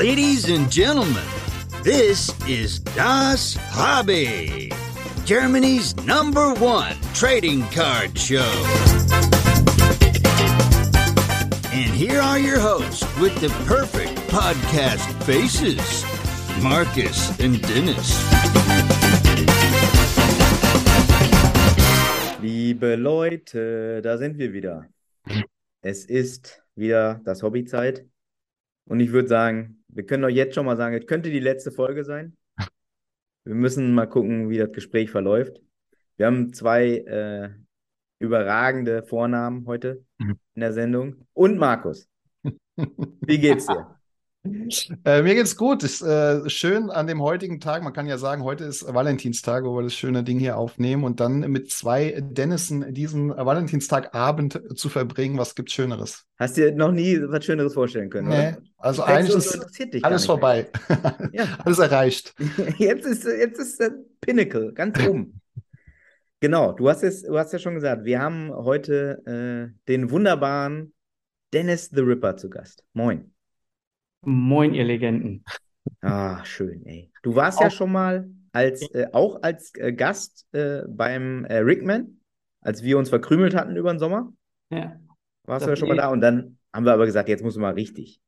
Ladies and gentlemen, this is Das Hobby, Germany's number one trading card show. And here are your hosts with the perfect podcast faces Marcus and Dennis. Liebe Leute, da sind wir wieder. Es ist wieder das Hobbyzeit. Und ich würde sagen, wir können euch jetzt schon mal sagen, es könnte die letzte Folge sein. Wir müssen mal gucken, wie das Gespräch verläuft. Wir haben zwei äh, überragende Vornamen heute Mhm. in der Sendung. Und Markus. Wie geht's dir? Äh, mir geht's gut. Ist äh, schön an dem heutigen Tag. Man kann ja sagen, heute ist Valentinstag, wo wir das schöne Ding hier aufnehmen und dann mit zwei Dennissen diesen Valentinstagabend zu verbringen. Was gibt's Schöneres? Hast dir noch nie was Schöneres vorstellen können, Nee, oder? also eigentlich du- ist alles vorbei. Ja. Alles erreicht. Jetzt ist, jetzt ist der Pinnacle, ganz oben. Genau, du hast es, du hast ja schon gesagt, wir haben heute äh, den wunderbaren Dennis the Ripper zu Gast. Moin. Moin, ihr Legenden. Ah, schön, ey. Du warst ja schon mal als, äh, auch als äh, Gast äh, beim äh, Rickman, als wir uns verkrümelt hatten über den Sommer. Ja. Warst Da du ja schon mal da und dann haben wir aber gesagt, jetzt muss mal richtig.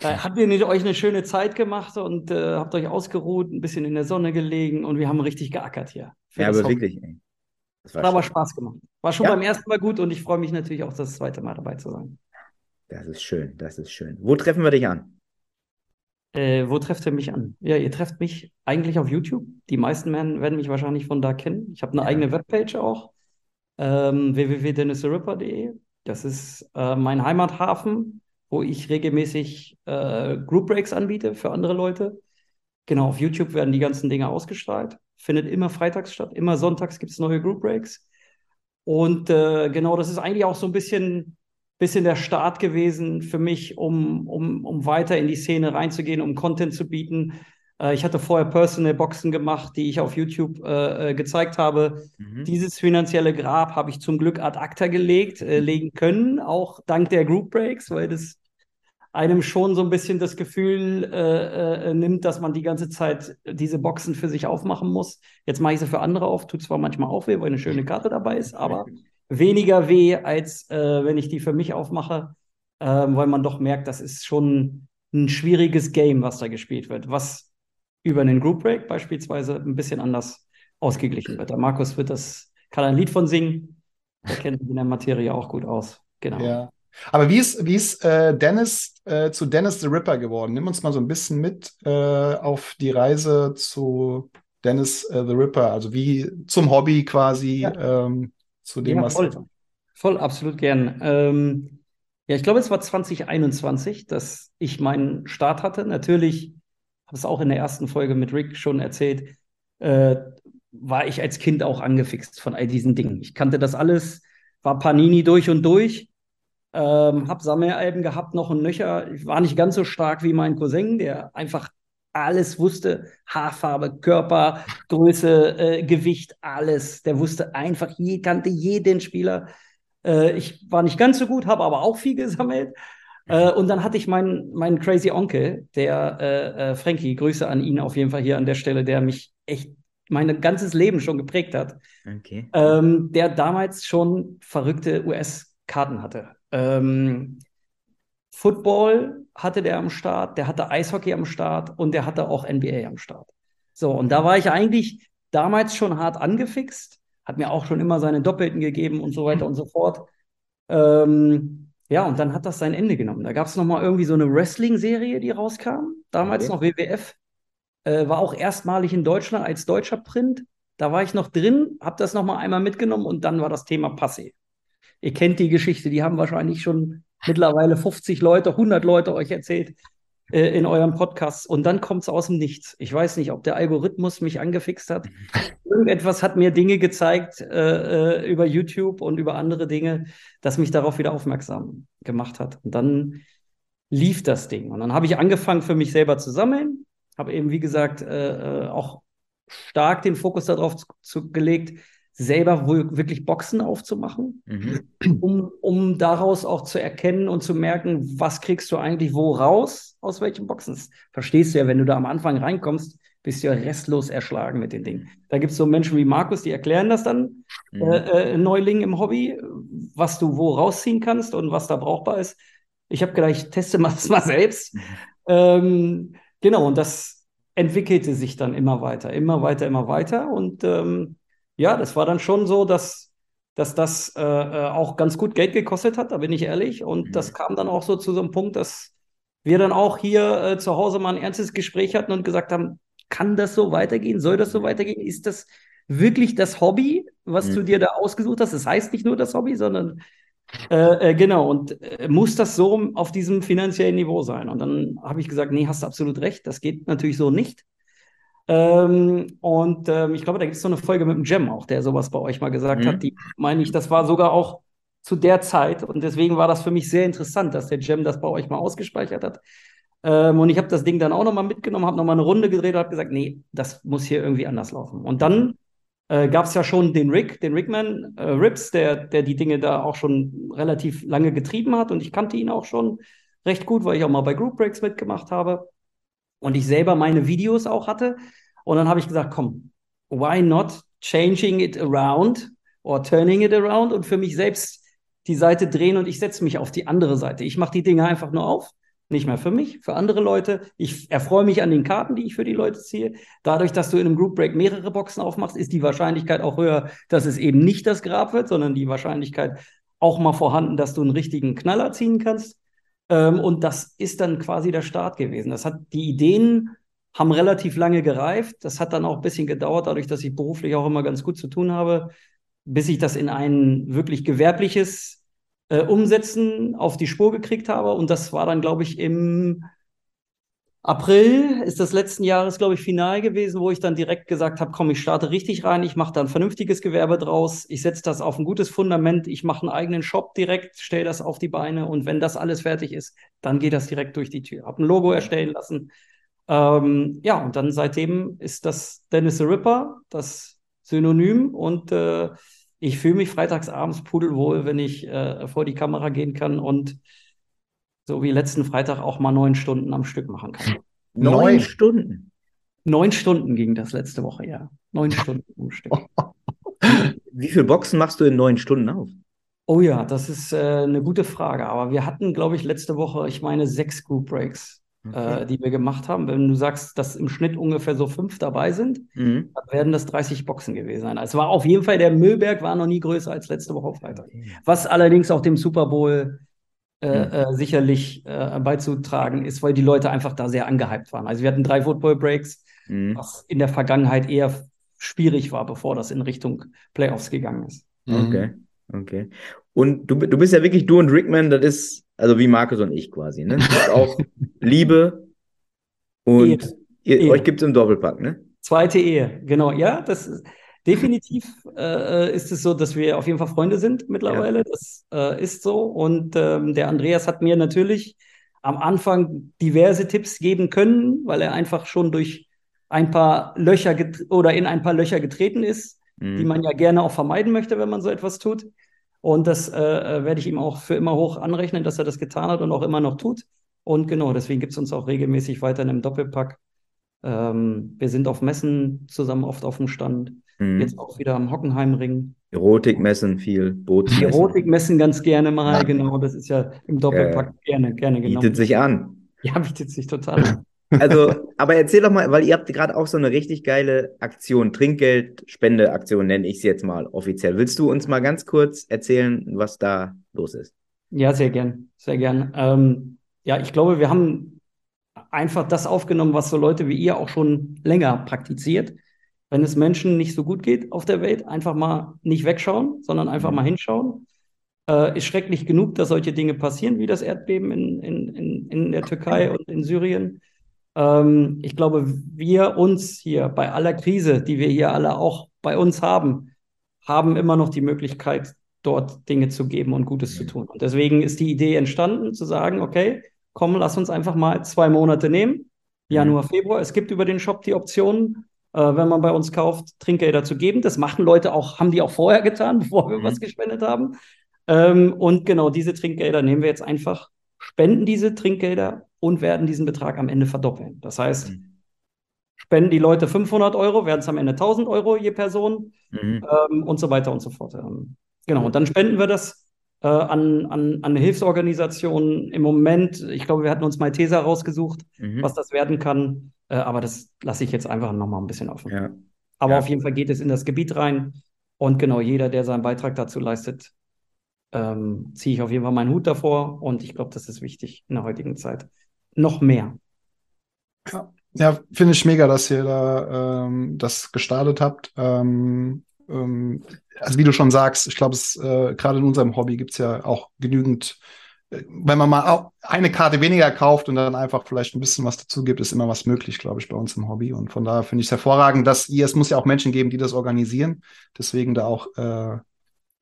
Äh, Habt ihr nicht euch eine schöne Zeit gemacht und äh, habt euch ausgeruht, ein bisschen in der Sonne gelegen und wir haben richtig geackert hier. Ja, aber Hobby. wirklich, ey. Das war Hat aber. Spaß gemacht. War schon Ja. beim ersten Mal gut und ich freue mich natürlich auch, das zweite Mal dabei zu sein. Das ist schön, das ist schön. Wo treffen wir dich an? Äh, wo trefft ihr mich an? Ja, ihr trefft mich eigentlich auf YouTube. Die meisten werden, werden mich wahrscheinlich von da kennen. Ich habe eine Ja. eigene Webpage auch. Ähm, www.dennisthерipper.de. Das ist äh, mein Heimathafen, wo ich regelmäßig äh, Group Breaks anbiete für andere Leute. Genau, auf YouTube werden die ganzen Dinge ausgestrahlt. Findet immer freitags statt. Immer sonntags gibt es neue Group Breaks. Und äh, genau, das ist eigentlich auch so ein bisschen, bisschen der Start gewesen für mich, um, um, um weiter in die Szene reinzugehen, um Content zu bieten. Äh, ich hatte vorher Personal Boxen gemacht, die ich auf YouTube äh, äh, gezeigt habe. Mhm. Dieses finanzielle Grab habe ich zum Glück ad acta gelegt, äh, legen können, auch dank der Group Breaks, weil das einem schon so ein bisschen das Gefühl äh, äh, nimmt, dass man die ganze Zeit diese Boxen für sich aufmachen muss. Jetzt mache ich sie für andere auf, tut zwar manchmal auch weh, weil eine schöne Karte dabei ist, aber weniger weh, als äh, wenn ich die für mich aufmache, ähm, weil man doch merkt, das ist schon ein schwieriges Game, was da gespielt wird, was über einen Group Break beispielsweise ein bisschen anders ausgeglichen wird. Der Markus wird das, kann ein Lied von singen, der kennt sich in der Materie auch gut aus. Genau. Ja. Aber wie ist, wie ist äh, Dennis äh, zu Dennis the Ripper geworden? Nimm uns mal so ein bisschen mit äh, auf die Reise zu Dennis äh, the Ripper, also wie zum Hobby quasi, ähm, zu dem, Ja, was voll. Voll, absolut gern. Ähm, ja, ich glaube, es war 2021, dass ich meinen Start hatte. Natürlich, habe es auch in der ersten Folge mit Rick schon erzählt, äh, war ich als Kind auch angefixt von all diesen Dingen. Ich kannte das alles, war Panini durch und durch, ähm, habe Sammelalben gehabt, noch und nöcher. Ich war nicht ganz so stark wie mein Cousin, der einfach alles wusste, Haarfarbe, Körper, Größe, äh, Gewicht, alles. Der wusste einfach, je, kannte jeden Spieler. Äh, ich war nicht ganz so gut, habe aber auch viel gesammelt. Äh, und dann hatte ich meinen, meinen crazy Onkel, der äh, äh, Frankie, Grüße an ihn auf jeden Fall hier an der Stelle, der mich echt mein ganzes Leben schon geprägt hat, Okay. ähm, der damals schon verrückte US-Karten hatte. Ähm, Football hatte der am Start, der hatte Eishockey am Start und der hatte auch NBA am Start. So, und da war ich eigentlich damals schon hart angefixt, hat mir auch schon immer seine Doppelten gegeben und so weiter und so fort. Ähm, ja, und dann hat das sein Ende genommen. Da gab es nochmal irgendwie so eine Wrestling-Serie, die rauskam, damals Okay. noch WWF. Äh, war auch erstmalig in Deutschland als deutscher Print. Da war ich noch drin, habe das nochmal einmal mitgenommen und dann war das Thema passé. Ihr kennt die Geschichte, die haben wahrscheinlich schon mittlerweile 50 Leute, 100 Leute euch erzählt äh, in eurem Podcast. Und dann kommt es aus dem Nichts. Ich weiß nicht, ob der Algorithmus mich angefixt hat. Irgendetwas hat mir Dinge gezeigt äh, äh, über YouTube und über andere Dinge, das mich darauf wieder aufmerksam gemacht hat. Und dann lief das Ding. Und dann habe ich angefangen, für mich selber zu sammeln. Habe eben, wie gesagt, äh, äh, auch stark den Fokus darauf zu, zu gelegt, selber wirklich Boxen aufzumachen, Mhm. um, um daraus auch zu erkennen und zu merken, was kriegst du eigentlich wo raus, aus welchen Boxen. Das verstehst du ja, wenn du da am Anfang reinkommst, bist du ja restlos erschlagen mit den Dingen. Da gibt es so Menschen wie Markus, die erklären das dann Mhm. äh, äh, Neuling im Hobby, was du wo rausziehen kannst und was da brauchbar ist. Ich habe gedacht, ich teste mal das mal selbst. Ähm, genau, und das entwickelte sich dann immer weiter, immer weiter, immer weiter. Und ähm, ja, das war dann schon so, dass, dass das äh, äh, auch ganz gut Geld gekostet hat, da bin ich ehrlich. Und Mhm. das kam dann auch so zu so einem Punkt, dass wir dann auch hier äh, zu Hause mal ein ernstes Gespräch hatten und gesagt haben, kann das so weitergehen? Soll das so weitergehen? Ist das wirklich das Hobby, was Mhm. du dir da ausgesucht hast? Das heißt nicht nur das Hobby, sondern äh, äh, genau, und äh, muss das so auf diesem finanziellen Niveau sein? Und dann habe ich gesagt, nee, hast du absolut recht, das geht natürlich so nicht. Ähm, und ähm, ich glaube, da gibt es so eine Folge mit dem Jam auch, der sowas bei euch mal gesagt Mhm. hat. Die meine ich, das war sogar auch zu der Zeit. Und deswegen war das für mich sehr interessant, dass der Jam das bei euch mal ausgespeichert hat. Ähm, und ich habe das Ding dann auch nochmal mitgenommen, habe nochmal eine Runde gedreht und habe gesagt, nee, das muss hier irgendwie anders laufen. Und dann äh, gab es ja schon den Rick, den Rickman äh, Rips, der, der die Dinge da auch schon relativ lange getrieben hat. Und ich kannte ihn auch schon recht gut, weil ich auch mal bei Group Breaks mitgemacht habe. Und ich selber meine Videos auch hatte. Und dann habe ich gesagt, komm, why not changing it around or turning it around und für mich selbst die Seite drehen und ich setze mich auf die andere Seite. Ich mache die Dinge einfach nur auf. Nicht mehr für mich, für andere Leute. Ich erfreue mich an den Karten, die ich für die Leute ziehe. Dadurch, dass du in einem Group Break mehrere Boxen aufmachst, ist die Wahrscheinlichkeit auch höher, dass es eben nicht das Grab wird, sondern die Wahrscheinlichkeit auch mal vorhanden, dass du einen richtigen Knaller ziehen kannst. Ähm, und das ist dann quasi der Start gewesen. Das hat die Ideen haben relativ lange gereift. Das hat dann auch ein bisschen gedauert, dadurch, dass ich beruflich auch immer ganz gut zu tun habe, bis ich das in ein wirklich gewerbliches äh, Umsetzen auf die Spur gekriegt habe. Und das war dann, glaube ich, im April ist des letzten Jahres, glaube ich, final gewesen, wo ich dann direkt gesagt habe, komm, ich starte richtig rein, ich mache da ein vernünftiges Gewerbe draus, ich setze das auf ein gutes Fundament, ich mache einen eigenen Shop direkt, stelle das auf die Beine und wenn das alles fertig ist, dann geht das direkt durch die Tür. Habe ein Logo erstellen lassen. Ähm, ja, und dann seitdem ist das Dennis the Ripper, das Synonym und äh, ich fühle mich freitagsabends pudelwohl, wenn ich äh, vor die Kamera gehen kann und so wie letzten Freitag auch mal neun Stunden am Stück machen kann. Neun Neun. Stunden. Neun Stunden ging das letzte Woche, ja. Neun Stunden am Stück. Wie viele Boxen machst du in neun Stunden auf? Oh ja, das ist äh, eine gute Frage. Aber wir hatten, glaube ich, letzte Woche, ich meine, sechs Group Breaks, äh, die wir gemacht haben. Wenn du sagst, dass im Schnitt ungefähr so fünf dabei sind, Mhm. dann werden das 30 Boxen gewesen sein. Es war auf jeden Fall, der Müllberg war noch nie größer als letzte Woche auf Freitag. Was allerdings auch dem Super Bowl äh, äh, sicherlich äh, beizutragen ist, weil die Leute einfach da sehr angehypt waren. Also wir hatten drei Football Breaks, Mhm. was in der Vergangenheit eher schwierig war, bevor das in Richtung Playoffs gegangen ist. Mhm. Okay, okay. Und du, du bist ja wirklich, du und Rickman, das ist, also wie Markus und ich quasi, ne? Das ist auch Liebe und Ehe. ihr, Ehe. euch gibt's im Doppelpack, ne? Zweite Ehe, genau. Ja, das ist definitiv äh, ist es so, dass wir auf jeden Fall Freunde sind mittlerweile. Das äh, ist so. Und ähm, der Andreas hat mir natürlich am Anfang diverse Tipps geben können, weil er einfach schon durch ein paar Löcher oder in ein paar Löcher getreten ist, Mhm. die man ja gerne auch vermeiden möchte, wenn man so etwas tut. Und das äh, werde ich ihm auch für immer hoch anrechnen, dass er das getan hat und auch immer noch tut. Und genau, deswegen gibt es uns auch regelmäßig weiterhin im Doppelpack. Ähm, wir sind auf Messen zusammen oft auf dem Stand. Mhm. Jetzt auch wieder am Hockenheimring. Erotikmessen viel, Bootsmessen. Erotikmessen ganz gerne mal, genau. Das ist ja im Doppelpack gerne, gerne genommen. Bietet sich an. Ja, bietet sich total an. Also, aber erzähl doch mal, weil ihr habt gerade auch so eine richtig geile Aktion, Trinkgeld-Spende-Aktion nenne ich sie jetzt mal offiziell. Willst du uns mal ganz kurz erzählen, was da los ist? Ja, sehr gern, sehr gern. Ähm, ja, ich glaube, wir haben einfach das aufgenommen, was so Leute wie ihr auch schon länger praktiziert. Wenn es Menschen nicht so gut geht auf der Welt, einfach mal nicht wegschauen, sondern einfach Mhm. mal hinschauen. Äh, ist schrecklich genug, dass solche Dinge passieren, wie das Erdbeben in, in, in, in der Türkei und in Syrien. Ähm, ich glaube, wir uns hier bei aller Krise, die wir hier alle auch bei uns haben, haben immer noch die Möglichkeit, dort Dinge zu geben und Gutes zu tun. Und deswegen ist die Idee entstanden, zu sagen, okay, komm, lass uns einfach mal zwei Monate nehmen, Januar, Februar. Es gibt über den Shop die Option, äh, wenn man bei uns kauft, Trinkgelder zu geben. Das machen Leute auch, haben die auch vorher getan, bevor wir Mhm. was gespendet haben. Ähm, und genau diese Trinkgelder nehmen wir jetzt einfach, spenden diese Trinkgelder und werden diesen Betrag am Ende verdoppeln. Das heißt, Mhm. spenden die Leute 500 Euro, werden es am Ende 1000 Euro je Person Mhm. ähm, und so weiter und so fort. Genau, und dann spenden wir das äh, an, an, an Hilfsorganisationen. Im Moment, ich glaube, wir hatten uns Malteser rausgesucht, Mhm. was das werden kann, äh, aber das lasse ich jetzt einfach nochmal ein bisschen offen. Ja. Aber Ja. auf jeden Fall geht es in das Gebiet rein und genau jeder, der seinen Beitrag dazu leistet, ähm, ziehe ich auf jeden Fall meinen Hut davor und ich glaube, das ist wichtig in der heutigen Zeit. Noch mehr. Ja, finde ich mega, dass ihr da ähm, das gestartet habt. Ähm, also wie du schon sagst, ich glaube, es äh, gerade in unserem Hobby gibt es ja auch genügend, äh, wenn man mal auch eine Karte weniger kauft und dann einfach vielleicht ein bisschen was dazu gibt, ist immer was möglich, glaube ich, bei uns im Hobby. Und von daher finde ich es hervorragend, dass ihr, es muss ja auch Menschen geben, die das organisieren. Deswegen da auch äh,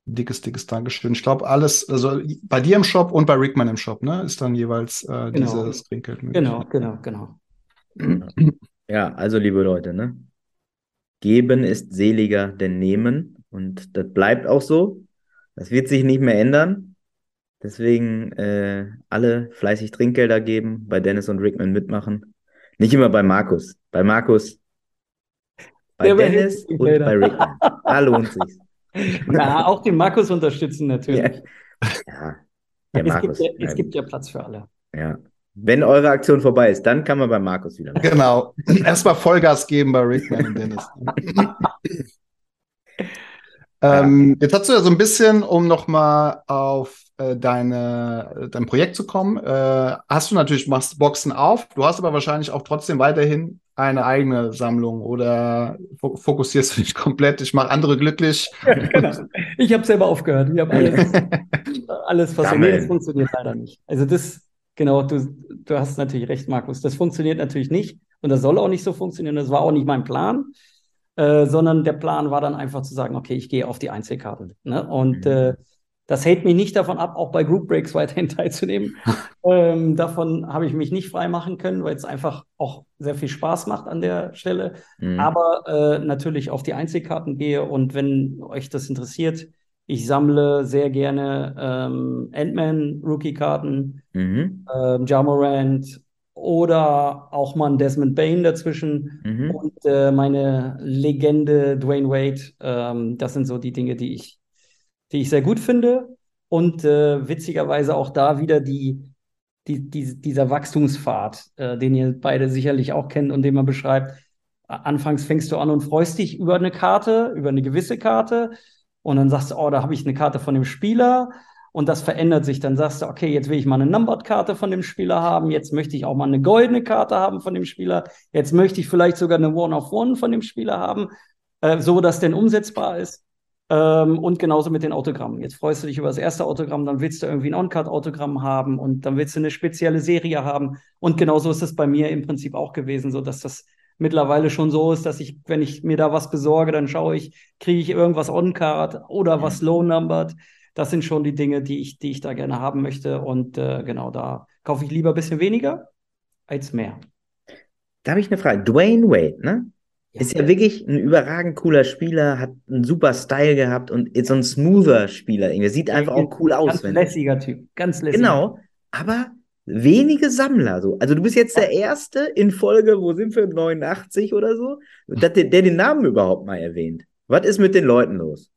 dickes, dickes Dankeschön. Ich glaube, alles, also bei dir im Shop und bei Rickman im Shop, ne, ist dann jeweils äh, Genau. dieses Trinkgeld möglich. Genau, genau, genau. Ja, also liebe Leute, ne? Geben ist seliger denn nehmen und das bleibt auch so. Das wird sich nicht mehr ändern. Deswegen äh, alle fleißig Trinkgelder geben, bei Dennis und Rickman mitmachen. Nicht immer bei Markus. Bei Markus, bei Der Dennis und bei Rickman. Da lohnt sich's. Ja, auch den Markus unterstützen natürlich. Ja, der es, Markus. gibt ja, es gibt ja Platz für alle. ja. Wenn eure Aktion vorbei ist, dann kann man bei Markus wieder. mit. Genau. Erstmal Vollgas geben bei Rickman und Dennis. ähm, jetzt hast du ja so ein bisschen, um nochmal auf äh, deine, dein Projekt zu kommen, äh, hast du natürlich, machst Boxen auf, du hast aber wahrscheinlich auch trotzdem weiterhin eine eigene Sammlung oder fo fokussierst du dich komplett, ich mache andere glücklich. Genau. Ich habe selber aufgehört. Ich habe alles, alles versucht. Nee, das funktioniert leider nicht. Also das, genau, du, du hast natürlich recht, Markus. Das funktioniert natürlich nicht und das soll auch nicht so funktionieren. Das war auch nicht mein Plan, äh, sondern der Plan war dann einfach zu sagen, okay, ich gehe auf die Einzelkarten. Ne? Und Mhm. äh, das hält mich nicht davon ab, auch bei Group Breaks weiterhin teilzunehmen. ähm, davon habe ich mich nicht frei machen können, weil es einfach auch sehr viel Spaß macht an der Stelle. Mhm. Aber äh, natürlich auf die Einzelkarten gehe und wenn euch das interessiert, ich sammle sehr gerne ähm, Ant-Man-Rookie-Karten, Mhm. ähm, Jamorant oder auch mal ein Desmond Bain dazwischen Mhm. und äh, meine Legende Dwayne Wade. Ähm, das sind so die Dinge, die ich, die ich sehr gut finde. Und äh, witzigerweise auch da wieder die, die, die, dieser Wachstumspfad, äh, den ihr beide sicherlich auch kennt und den man beschreibt. Anfangs fängst du an und freust dich über eine Karte, über eine gewisse Karte. Und dann sagst du, oh, da habe ich eine Karte von dem Spieler. Und das verändert sich. Dann sagst du, okay, jetzt will ich mal eine Numbered-Karte von dem Spieler haben. Jetzt möchte ich auch mal eine goldene Karte haben von dem Spieler. Jetzt möchte ich vielleicht sogar eine One-of-One von dem Spieler haben, äh, so dass denn umsetzbar ist. Ähm, und genauso mit den Autogrammen. Jetzt freust du dich über das erste Autogramm, dann willst du irgendwie ein On-Card-Autogramm haben und dann willst du eine spezielle Serie haben. Und genauso ist es bei mir im Prinzip auch gewesen, so dass das mittlerweile schon so ist, dass ich, wenn ich mir da was besorge, dann schaue ich, kriege ich irgendwas On-Card oder was low-numbered. Das sind schon die Dinge, die ich, die ich da gerne haben möchte. Und äh, genau da kaufe ich lieber ein bisschen weniger als mehr. Da habe ich eine Frage. Dwayne Wade, ne? Ja. Ist ja wirklich ein überragend cooler Spieler, hat einen super Style gehabt und ist so ein smoother Spieler. irgendwie. Sieht einfach auch cool aus. Ganz wenn- lässiger Typ. Ganz lässiger. Genau, aber wenige Sammler so. Also du bist jetzt der Erste in Folge, wo sind wir, 89 oder so, der, der den Namen überhaupt mal erwähnt. Was ist mit den Leuten los?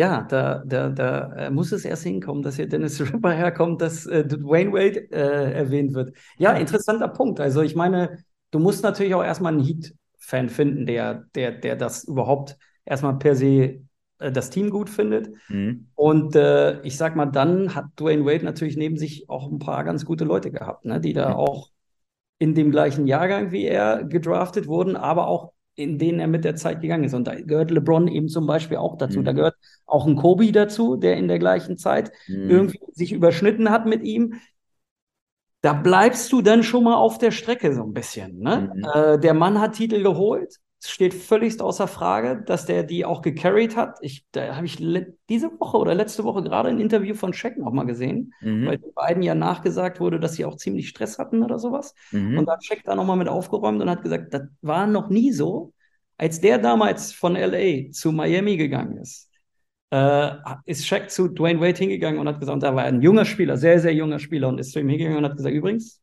Ja, da, da, da äh, muss es erst hinkommen, dass hier Dennis Ripper herkommt, dass äh, Dwayne Wade äh, erwähnt wird. Ja, interessanter Punkt. Also ich meine, du musst natürlich auch erstmal einen Heat-Fan finden, der, der, der das überhaupt erstmal per se äh, das Team gut findet. Mhm. Und äh, ich sag mal, dann hat Dwayne Wade natürlich neben sich auch ein paar ganz gute Leute gehabt, ne, die da Mhm. auch in dem gleichen Jahrgang wie er gedraftet wurden, aber auch in denen er mit der Zeit gegangen ist. Und da gehört LeBron eben zum Beispiel auch dazu. Mhm. Da gehört auch ein Kobe dazu, der in der gleichen Zeit Mhm. irgendwie sich überschnitten hat mit ihm. Da bleibst du dann schon mal auf der Strecke so ein bisschen. Ne? Mhm. Äh, der Mann hat Titel geholt. Es steht völlig außer Frage, dass der die auch gecarried hat. Ich, da habe ich diese Woche oder letzte Woche gerade ein Interview von Shaq noch mal gesehen, Mhm. weil den beiden ja nachgesagt wurde, dass sie auch ziemlich Stress hatten oder sowas. Mhm. Und da hat Shaq da nochmal mit aufgeräumt und hat gesagt, das war noch nie so, Als der damals von LA zu Miami gegangen ist, äh, ist Shaq zu Dwayne Wade hingegangen und hat gesagt, da war ein junger Spieler, sehr, sehr junger Spieler und ist zu ihm hingegangen und hat gesagt, übrigens,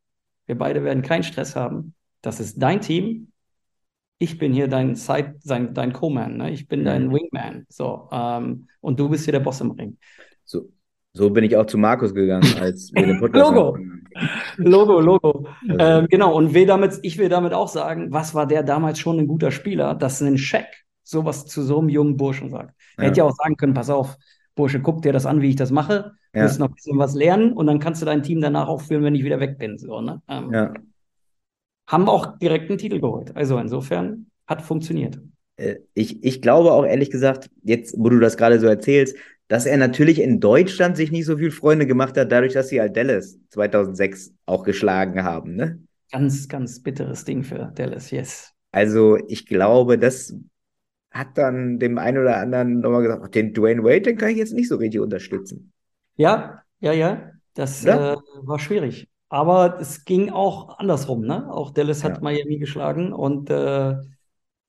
wir beide werden keinen Stress haben. Das ist dein Team. Ich bin hier dein Side, dein, dein Co-Man, ne? ich bin dein Wingman. So, ähm, und du bist hier der Boss im Ring. So, so bin ich auch zu Markus gegangen, als wir den Podcast Logo. Logo, Logo. Also- Ähm, genau, und will damit, ich will damit auch sagen, was war der damals schon ein guter Spieler, dass ein Shaq sowas zu so einem jungen Burschen sagt. Er Ja. hätte ja auch sagen können, pass auf, Bursche, guck dir das an, wie ich das mache. Du Ja. musst noch ein bisschen was lernen und dann kannst du dein Team danach auch führen, wenn ich wieder weg bin. So, ne? ähm, Ja. Haben auch direkt einen Titel geholt. Also insofern hat funktioniert. Äh, Ich, ich glaube auch ehrlich gesagt, jetzt, wo du das gerade so erzählst, dass er natürlich in Deutschland sich nicht so viel Freunde gemacht hat, dadurch, dass sie halt Dallas 2006 auch geschlagen haben. Ne? Ganz, ganz bitteres Ding für Dallas, yes. Also ich glaube, das hat dann dem einen oder anderen nochmal gesagt, den Dwayne Wade, den kann ich jetzt nicht so richtig unterstützen. Ja, ja, ja. Das äh, war schwierig. Aber es ging auch andersrum, ne? Auch Dallas hat Ja. Miami geschlagen und äh,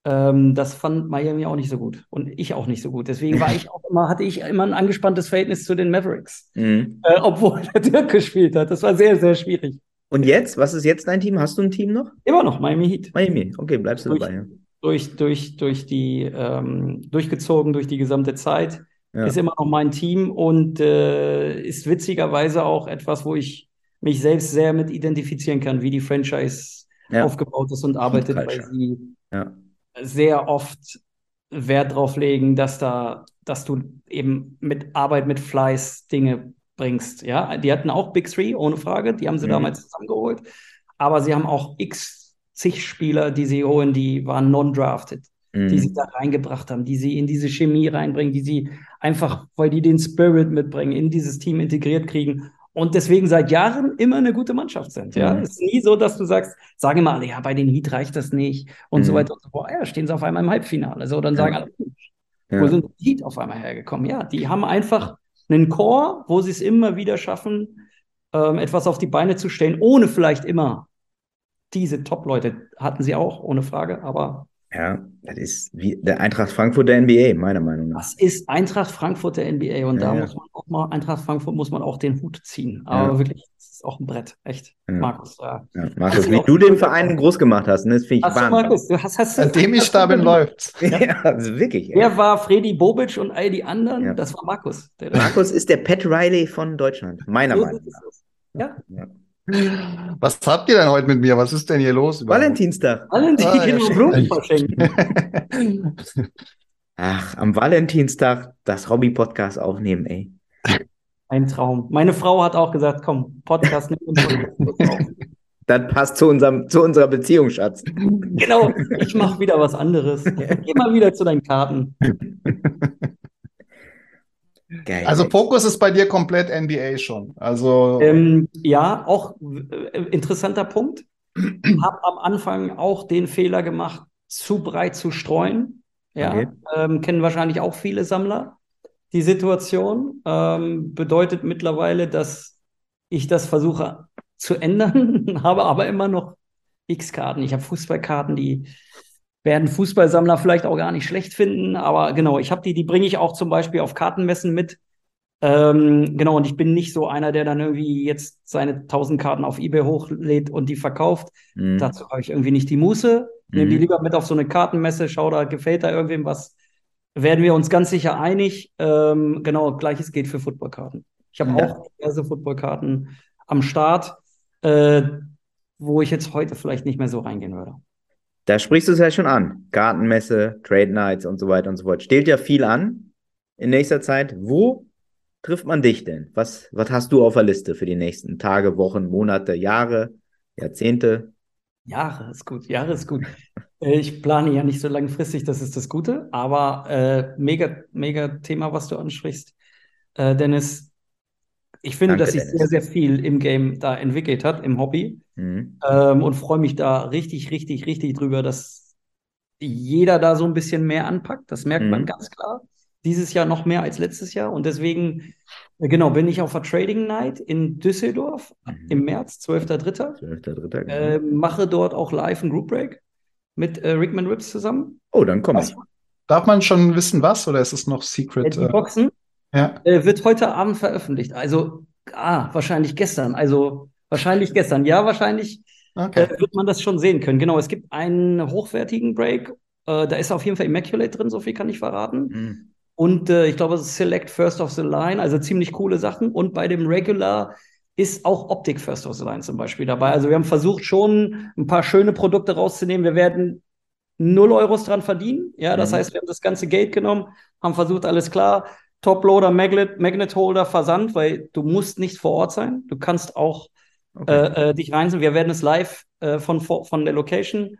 ähm, das fand Miami auch nicht so gut. Und ich auch nicht so gut. Deswegen war ich auch immer, hatte ich immer ein angespanntes Verhältnis zu den Mavericks. Mhm. Äh, obwohl der Dirk gespielt hat. Das war sehr, sehr schwierig. Und jetzt, was ist jetzt dein Team? Hast du ein Team noch? Immer noch Miami Heat. Miami. Okay, bleibst du Durch- dabei. ja. Durch, durch, durch die, ähm, durchgezogen durch die gesamte Zeit. Ja. Ist immer noch mein Team und äh, ist witzigerweise auch etwas, wo ich mich selbst sehr mit identifizieren kann, wie die Franchise Ja. aufgebaut ist und arbeitet, weil Culture. sie Ja. sehr oft Wert drauf legen, dass da, dass du eben mit Arbeit, mit Fleiß Dinge bringst. Ja, die hatten auch Big Three, ohne Frage. Die haben sie Mhm. damals zusammengeholt. Aber sie haben auch x zig Spieler, die sie holen, die waren non-drafted, die sie Mhm. da reingebracht haben, die sie in diese Chemie reinbringen, die sie einfach, weil die den Spirit mitbringen, in dieses Team integriert kriegen. Und deswegen seit Jahren immer eine gute Mannschaft sind. Ja, Mhm. es ist nie so, dass du sagst, sagen immer alle, ja, bei den Heat reicht das nicht und so Mhm. weiter und so fort. Ja, stehen sie auf einmal im Halbfinale. So, dann sagen Ja. alle, Ja. wo sind die Heat auf einmal hergekommen? Ja, die haben einfach einen Core, wo sie es immer wieder schaffen, ähm, etwas auf die Beine zu stellen, ohne vielleicht immer diese Top-Leute hatten sie auch, ohne Frage, aber Ja, das ist wie der Eintracht Frankfurt der NBA, meiner Meinung nach. das ist Eintracht Frankfurt der NBA und Ja, da ja. muss man auch mal, Eintracht Frankfurt muss man auch den Hut ziehen. Aber Ja. wirklich, das ist auch ein Brett, echt. Ja. Markus, ja. Markus, du wie du den Verein groß gemacht hast, ne, das finde ich Hast du, Wahnsinn. Markus, du hast, hast Seitdem ich da du- bin, läuft's. Ja, also wirklich. Wer war Freddy Bobic und all die anderen? Ja. Das war Markus. Der, Markus ist der Pat Riley von Deutschland, meiner So Meinung nach. Ja. Was habt ihr denn heute mit mir? Was ist denn hier los? Valentinstag. die Ah, ja, genau. Blumen verschenken. Ach, am Valentinstag das Hobby-Podcast aufnehmen, ey. Ein Traum. Meine Frau hat auch gesagt, komm, Podcast nimm uns auf. Das passt zu, unserem, zu unserer Beziehung, Schatz. Genau, ich mache wieder was anderes. Geh mal wieder zu deinen Karten. Geil. Also. Fokus ist bei dir komplett NBA schon. Also Ähm, ja, auch äh, interessanter Punkt. Hab am Anfang auch den Fehler gemacht, zu breit zu streuen. Ja, Okay. ähm, kennen wahrscheinlich auch viele Sammler. Die Situation ähm, bedeutet mittlerweile, dass ich das versuche zu ändern, habe aber immer noch X-Karten. Ich habe Fußballkarten, die werden Fußballsammler vielleicht auch gar nicht schlecht finden, aber genau, ich habe die, die bringe ich auch zum Beispiel auf Kartenmessen mit. Ähm, genau, und ich bin nicht so einer, der dann irgendwie jetzt seine 1000 Karten auf eBay hochlädt und die verkauft. Mhm. Dazu habe ich irgendwie nicht die Muße. Nehme die Mhm. lieber mit auf so eine Kartenmesse, schau da, gefällt da irgendwem was. Werden wir uns ganz sicher einig. Ähm, genau, gleiches gilt für Footballkarten. Ich habe Ja. auch diverse Footballkarten am Start, äh, wo ich jetzt heute vielleicht nicht mehr so reingehen würde. Da sprichst du es ja schon an. Gartenmesse, Trade Nights und so weiter und so fort. Steht ja viel an in nächster Zeit. Wo trifft man dich denn? Was, was hast du auf der Liste für die nächsten Tage, Wochen, Monate, Jahre, Jahrzehnte? Jahre ist gut, Jahre ist gut. Äh, Ich plane ja nicht so langfristig, das ist das Gute, aber äh, mega, mega Thema, was du ansprichst, äh, Dennis. Ich finde, Danke, dass sich sehr, sehr viel im Game da entwickelt hat, im Hobby, Mhm. ähm, und freue mich da richtig, richtig, richtig drüber, dass jeder da so ein bisschen mehr anpackt. Das merkt man Mhm. ganz klar. Dieses Jahr noch mehr als letztes Jahr. Und deswegen, äh, genau, bin ich auf der Trading Night in Düsseldorf Mhm. im März, 12.3. 12.3. genau. Äh, mache dort auch live einen Group Break mit äh, Rickman Rips zusammen. Oh, dann komm ich. Darf man schon wissen, was oder ist es noch Äh, Secret? die äh, Boxen ja. äh, wird heute Abend veröffentlicht. Also, ah, wahrscheinlich gestern. Also, wahrscheinlich gestern. Ja, wahrscheinlich Okay. äh, wird man das schon sehen können. Genau, es gibt einen hochwertigen Break. Äh, da ist auf jeden Fall Immaculate drin, so viel kann ich verraten. Mhm. Und äh, ich glaube, es ist Select First of the Line, also ziemlich coole Sachen. Und bei dem Regular ist auch Optik First of the Line zum Beispiel dabei. Also wir haben versucht, schon ein paar schöne Produkte rauszunehmen. Wir werden 0 Euros dran verdienen. Ja, das Mhm. heißt, wir haben das ganze Geld genommen, haben versucht, alles klar. Toploader, Magnet, Magnet Holder, Versand, weil du musst nicht vor Ort sein. Du kannst auch Okay. äh, äh, dich reinsetzen. Wir werden es live äh, von, von der Location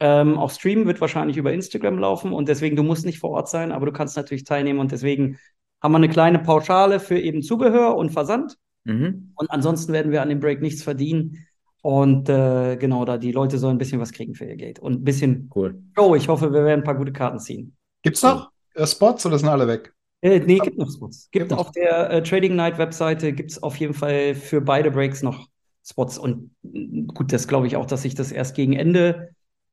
ähm, auch streamen, wird wahrscheinlich über Instagram laufen und deswegen, du musst nicht vor Ort sein, aber du kannst natürlich teilnehmen und deswegen haben wir eine kleine Pauschale für eben Zubehör und Versand Mhm. und ansonsten werden wir an dem Break nichts verdienen und äh, genau, da die Leute sollen ein bisschen was kriegen für ihr Geld und ein bisschen Cool. Show. Ich hoffe, wir werden ein paar gute Karten ziehen. Gibt's noch äh, Spots oder sind alle weg? Äh, nee, gibt noch Spots. Gibt auf der äh, Trading Night Webseite gibt es auf jeden Fall für beide Breaks noch Spots. Und mm, gut, das glaube ich auch, dass ich das erst gegen Ende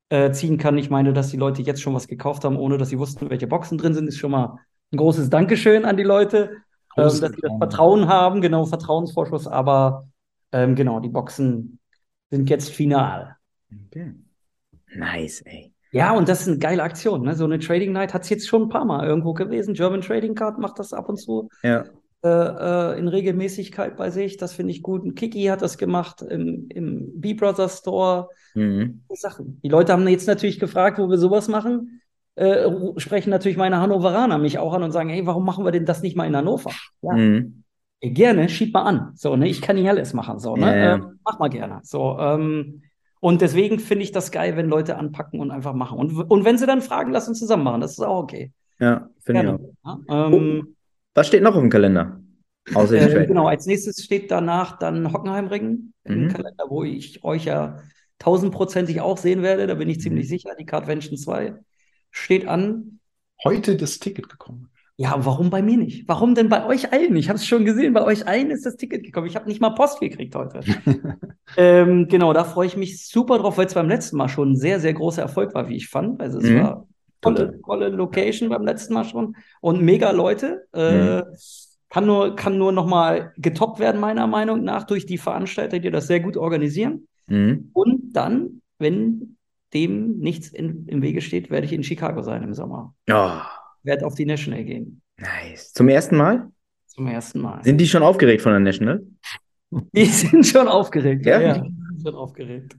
äh, ziehen kann. Ich meine, dass die Leute jetzt schon was gekauft haben, ohne dass sie wussten, welche Boxen drin sind, ist schon mal ein großes Dankeschön an die Leute, ähm, dass sie das Vertrauen. Vertrauen haben, genau, Vertrauensvorschuss. Aber ähm, genau, die Boxen sind jetzt final. Okay. Nice, ey. Ja, und das ist eine geile Aktion. Ne? So eine Trading Night hat es jetzt schon ein paar Mal irgendwo gewesen. German Trading Card macht das ab und zu Ja. äh, äh, in Regelmäßigkeit bei sich. Das finde ich gut. Kiki hat das gemacht im, im B-Brothers Store. Mhm. Sachen. Die Leute haben jetzt natürlich gefragt, wo wir sowas machen. Äh, sprechen natürlich meine Hannoveraner mich auch an und sagen, hey, warum machen wir denn das nicht mal in Hannover? Ja, Mhm. ey, gerne, schieb mal an. So, ne, ich kann nicht alles machen. So, ne? Ja, ja. Ähm, mach mal gerne. So, ähm, und deswegen finde ich das geil, wenn Leute anpacken und einfach machen. Und, und wenn sie dann fragen, lass uns zusammen machen. Das ist auch okay. Ja, finde ich auch. Ja, ähm, Was steht noch auf dem Kalender? Außer Äh, genau, als nächstes steht danach dann Hockenheimring im Mhm. Kalender, wo ich euch ja tausendprozentig auch sehen werde. Da bin ich ziemlich Mhm. sicher. Die Cardvention 2 steht an. Heute das Ticket gekommen. Ja, warum bei mir nicht? Warum denn bei euch allen? Ich habe es schon gesehen, bei euch allen ist das Ticket gekommen. Ich habe nicht mal Post gekriegt heute. ähm, genau, da freue ich mich super drauf, weil es beim letzten Mal schon ein sehr, sehr großer Erfolg war, wie ich fand. Also es Mhm. war tolle, tolle Location beim letzten Mal schon und mega Leute. Äh, kann nur, kann nur noch mal getoppt werden, meiner Meinung nach, durch die Veranstalter, die das sehr gut organisieren. Mhm. Und dann, wenn dem nichts in, im Wege steht, werde ich in Chicago sein im Sommer. Oh, Werde auf die National gehen. nice. Zum ersten Mal? Zum ersten Mal. Sind die schon aufgeregt von der National? Die sind schon aufgeregt. Ja? Ja, die sind schon aufgeregt.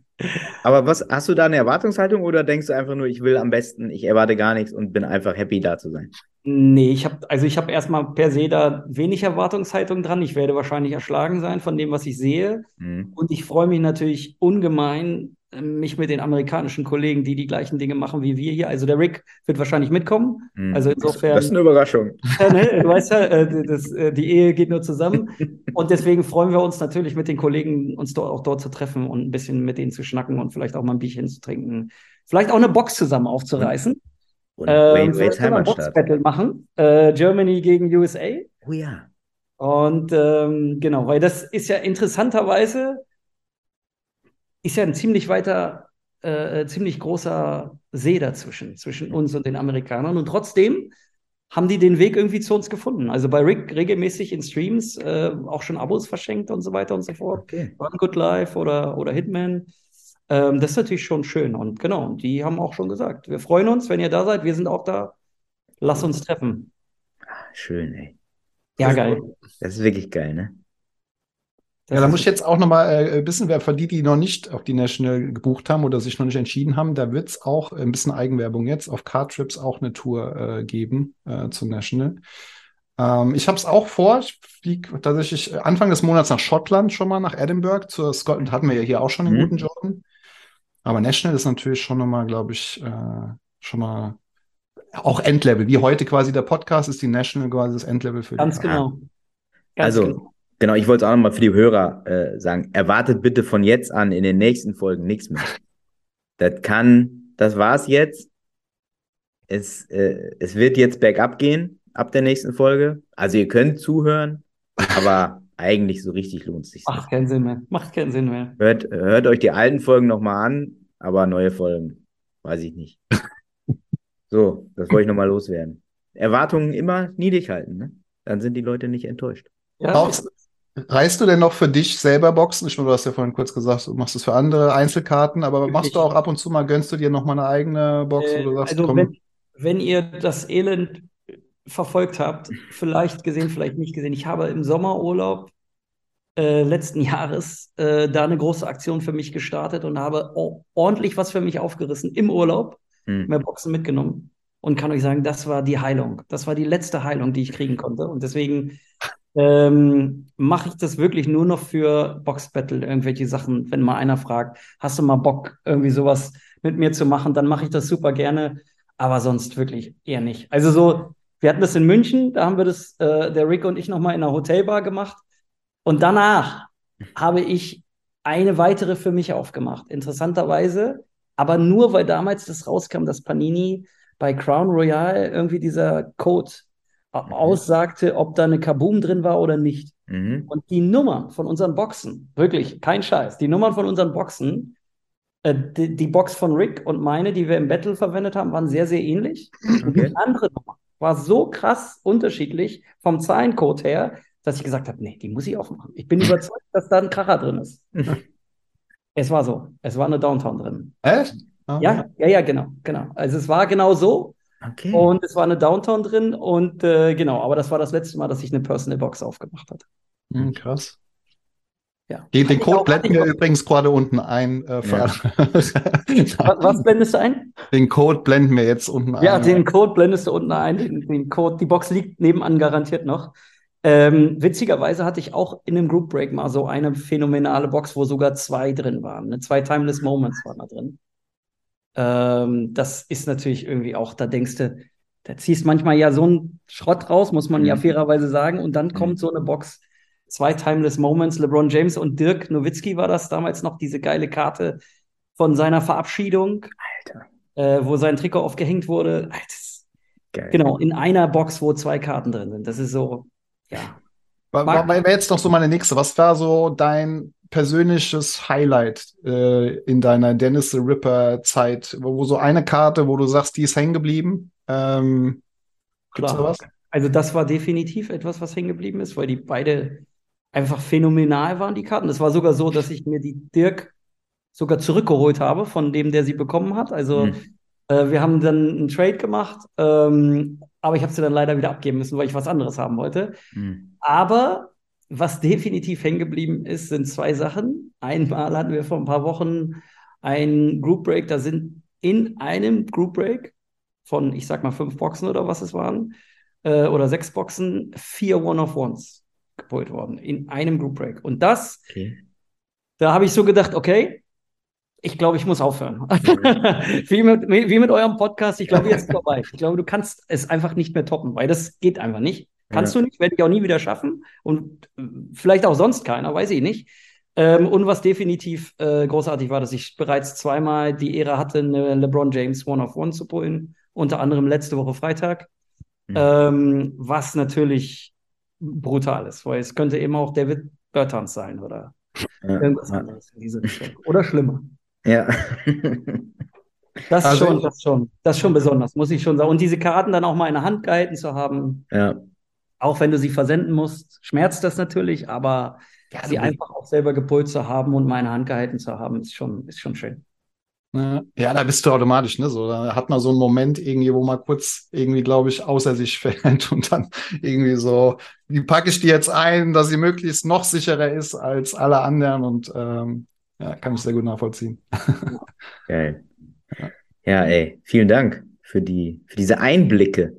Aber was, hast du da eine Erwartungshaltung oder denkst du einfach nur, ich will am besten, ich erwarte gar nichts und bin einfach happy da zu sein? Nee, ich habe also ich habe erstmal per se da wenig Erwartungshaltung dran. Ich werde wahrscheinlich erschlagen sein von dem, was ich sehe. Mhm. Und ich freue mich natürlich ungemein, äh, mich mit den amerikanischen Kollegen, die die gleichen Dinge machen wie wir hier. Also der Rick wird wahrscheinlich mitkommen. Mhm. Also insofern- Das ist eine Überraschung. Ja, ne? Du weißt ja, äh, das, äh, die Ehe geht nur zusammen. Und deswegen freuen wir uns natürlich mit den Kollegen, uns dort auch dort zu treffen und ein bisschen mit denen zu schnacken und vielleicht auch mal ein Bierchen zu trinken. Vielleicht auch eine Box zusammen aufzureißen. Und Ähm, wir ein Heimatstadt. Box-Battle machen. Äh, Germany gegen USA. Oh ja. Und ähm, genau, weil das ist ja interessanterweise, ist ja ein ziemlich weiter, äh, äh, ziemlich großer See dazwischen, zwischen uns und den Amerikanern. Und trotzdem haben die den Weg irgendwie zu uns gefunden. Also bei Rick regelmäßig in Streams äh, auch schon Abos verschenkt und so weiter und so fort. Okay. Run Good Life oder, oder Hitman. Ähm, das ist natürlich schon schön. Und genau, und die haben auch schon gesagt, wir freuen uns, wenn ihr da seid. Wir sind auch da. Lass uns treffen. Schön, ey. Ja, geil. Das ist wirklich geil, ne? Ja, da Das muss ist- ich jetzt auch nochmal äh, wissen, wer für die, die noch nicht auf die National gebucht haben oder sich noch nicht entschieden haben, da wird es auch äh, ein bisschen Eigenwerbung jetzt auf Card-Trips auch eine Tour äh, geben äh, zur National. Ähm, ich habe es auch vor. Ich fliege tatsächlich äh, Anfang des Monats nach Schottland schon mal, nach Edinburgh. Zur Scotland hatten wir ja hier auch schon den Mhm. guten Jordan. Aber National ist natürlich schon nochmal, glaube ich, äh, schon mal auch Endlevel. Wie heute quasi der Podcast ist die National quasi das Endlevel für die Ganz Card. genau. Ganz Also, genau. Genau, ich wollte es auch nochmal für die Hörer äh, sagen. Erwartet bitte von jetzt an in den nächsten Folgen nichts mehr. Das kann, das war's jetzt. Es, äh, es wird jetzt bergab gehen ab der nächsten Folge. Also ihr könnt zuhören, aber eigentlich so richtig lohnt es sich. Macht keinen Sinn mehr. Macht keinen Sinn mehr. Hört, hört euch die alten Folgen nochmal an, aber neue Folgen weiß ich nicht. So, das wollte ich nochmal loswerden. Erwartungen immer niedrig halten, ne? Dann sind die Leute nicht enttäuscht. Ja, Brauchst, reißt du denn noch für dich selber Boxen? Ich meine, du hast ja vorhin kurz gesagt, du machst es für andere Einzelkarten, aber machst du auch ab und zu mal, gönnst du dir noch mal eine eigene Box, wo du Äh, sagst, also komm, wenn, wenn ihr das Elend verfolgt habt, vielleicht gesehen, vielleicht nicht gesehen. Ich habe im Sommerurlaub äh, letzten Jahres äh, da eine große Aktion für mich gestartet und habe ordentlich was für mich aufgerissen im Urlaub, Hm. mehr Boxen mitgenommen und kann euch sagen, das war die Heilung. Das war die letzte Heilung, die ich kriegen konnte. Und deswegen ähm, mache ich das wirklich nur noch für Box-Battle, irgendwelche Sachen. Wenn mal einer fragt, hast du mal Bock, irgendwie sowas mit mir zu machen, dann mache ich das super gerne. Aber sonst wirklich eher nicht. Also so, wir hatten das in München, da haben wir das, äh, der Rick und ich nochmal in einer Hotelbar gemacht. Und danach habe ich eine weitere für mich aufgemacht. Interessanterweise, aber nur weil damals das rauskam, dass Panini bei Crown Royal irgendwie dieser Code a- aussagte, ob da eine Kaboom drin war oder nicht. Mhm. Und die Nummern von unseren Boxen, wirklich, kein Scheiß, die Nummern von unseren Boxen, äh, die, die Box von Rick und meine, die wir im Battle verwendet haben, waren sehr, sehr ähnlich. Und Okay. die andere Nummer war so krass unterschiedlich vom Zahlencode her, dass ich gesagt habe, nee, die muss ich aufmachen. Ich bin überzeugt, dass da ein Kracher drin ist. Es war so. Es war eine Downtown drin. echt? Ah, Ja, ja, ja, genau, genau. Also es war genau so Okay. und es war eine Downtown drin und äh, genau, aber das war das letzte Mal, dass ich eine Personal Box aufgemacht hatte. Hm, krass. Ja. Den, den Code blenden wir übrigens gerade unten ein. Äh, Ja. Was, blendest du ein? Den Code blenden wir jetzt unten Ja, ein. den Code blendest du unten ein. Den, den Code, die Box liegt nebenan garantiert noch. Ähm, witzigerweise hatte ich auch in einem Group Break mal so eine phänomenale Box, wo sogar zwei drin waren. Ne? Zwei Timeless Moments waren da drin. Ähm, das ist natürlich irgendwie auch, da denkst du, da ziehst manchmal ja so einen Schrott raus, muss man ja Mhm. fairerweise sagen. Und dann kommt so eine Box, zwei Timeless Moments, LeBron James und Dirk Nowitzki war das damals noch, diese geile Karte von seiner Verabschiedung, äh, wo sein Trikot aufgehängt wurde. Alter. Genau, in einer Box, wo zwei Karten drin sind. Das ist so, ja. War, jetzt noch so meine nächste. Was war so dein persönliches Highlight äh, in deiner Dennis the Ripper Zeit? Wo, wo so eine Karte, wo du sagst, die ist hängen geblieben? Ähm, gibt's da was? Also das war definitiv etwas, was hängen geblieben ist, weil die beide einfach phänomenal waren, die Karten. Es war sogar so, dass ich mir die Dirk sogar zurückgeholt habe von dem, der sie bekommen hat. Also Hm. äh, wir haben dann einen Trade gemacht, ähm, aber ich habe sie dann leider wieder abgeben müssen, weil ich was anderes haben wollte. Hm. Aber was definitiv hängen geblieben ist, sind zwei Sachen. Einmal hatten wir vor ein paar Wochen ein Group Break, da sind in einem Group Break von, ich sag mal, fünf Boxen oder was es waren, äh, oder sechs Boxen, vier One-of-Ones geholt worden. In einem Group Break. Und das, Okay. da habe ich so gedacht, okay, ich glaube, ich muss aufhören. wie, mit, wie mit eurem Podcast, ich glaube, jetzt ist vorbei. Ich glaube, du kannst es einfach nicht mehr toppen, weil das geht einfach nicht. Kannst Ja. du nicht, werde ich auch nie wieder schaffen. Und äh, vielleicht auch sonst keiner, weiß ich nicht. Ähm, und was definitiv äh, großartig war, dass ich bereits zweimal die Ehre hatte, eine LeBron James One of One zu pullen. Unter anderem letzte Woche Freitag. Mhm. Ähm, was natürlich brutal ist, weil es könnte eben auch David Bertans sein oder Ja. irgendwas Ja. anderes in diese Richtung. Oder schlimmer. Ja. Das ist Also schon, das schon, das schon besonders, muss ich schon sagen. Und diese Karten dann auch mal in der Hand gehalten zu haben, ja. auch wenn du sie versenden musst, schmerzt das natürlich, aber Ja, sie so- einfach auch selber gepult zu haben und mal in der Hand gehalten zu haben, ist schon, ist schon schön. Ja, ja, da bist du automatisch, ne? So, da hat man so einen Moment irgendwie, wo man kurz irgendwie, glaube ich, außer sich fällt und dann irgendwie so, wie packe ich die jetzt ein, dass sie möglichst noch sicherer ist als alle anderen und ähm, ja, kann ich sehr gut nachvollziehen. Geil. Ja, ey, vielen Dank für die, für diese Einblicke,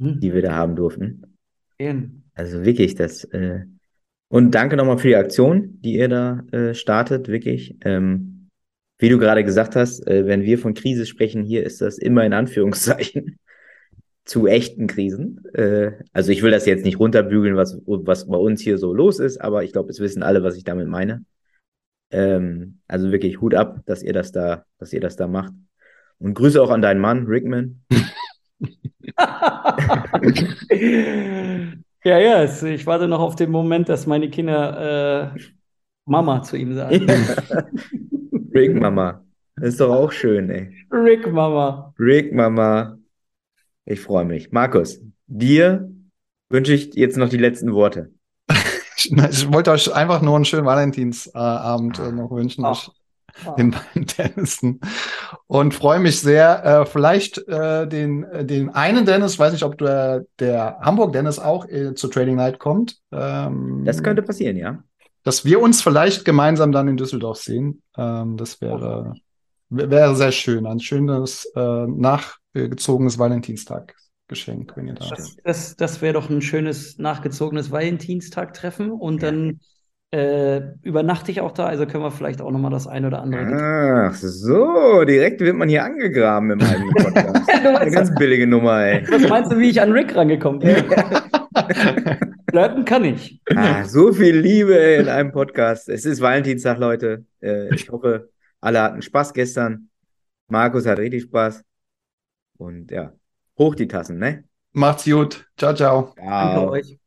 Hm. die wir da haben durften. Also wirklich, das, äh, und danke nochmal für die Aktion, die ihr da äh, startet, wirklich. Ähm, wie du gerade gesagt hast, äh, wenn wir von Krise sprechen, hier ist das immer in Anführungszeichen zu echten Krisen. Äh, also ich will das jetzt nicht runterbügeln, was, was bei uns hier so los ist, aber ich glaube, es wissen alle, was ich damit meine. Ähm, also wirklich Hut ab, dass ihr das da, dass ihr das da macht. Und Grüße auch an deinen Mann, Rickman. ja, ja, es, ich warte noch auf den Moment, dass meine Kinder äh, Mama zu ihm sagen. Rick Mama. Das ist doch auch schön, ey. Rick Mama. Rick, Mama. Ich freue mich. Markus, dir wünsche ich jetzt noch die letzten Worte. Ich, wollte euch einfach nur einen schönen Valentinsabend äh, noch wünschen. Ach. Ich, den beiden Dennisen. Und freue mich sehr, äh, vielleicht äh, den, äh, den einen Dennis, weiß nicht, ob der, der Hamburg Dennis auch äh, zur Trading Night kommt. Ähm, Das könnte passieren, ja. Dass wir uns vielleicht gemeinsam dann in Düsseldorf sehen. Ähm, das wäre, wäre sehr schön. Ein schönes, äh, nachgezogenes Valentinstag-Geschenk, wenn ihr da Das, das, das wäre doch ein schönes nachgezogenes Valentinstag-Treffen und dann äh, übernachte ich auch da, also können wir vielleicht auch nochmal das ein oder andere. Ach so, direkt wird man hier angegraben im eigenen Podcast. Eine ganz billige Nummer, ey. Was meinst du, wie ich an Rick rangekommen bin? Flirten kann ich. Ah, so viel Liebe in einem Podcast. Es ist Valentinstag, Leute. Äh, ich hoffe, alle hatten Spaß gestern. Markus hat richtig Spaß. Und ja, hoch die Tassen, ne? Macht's gut. Ciao, ciao. Danke Ciao. euch.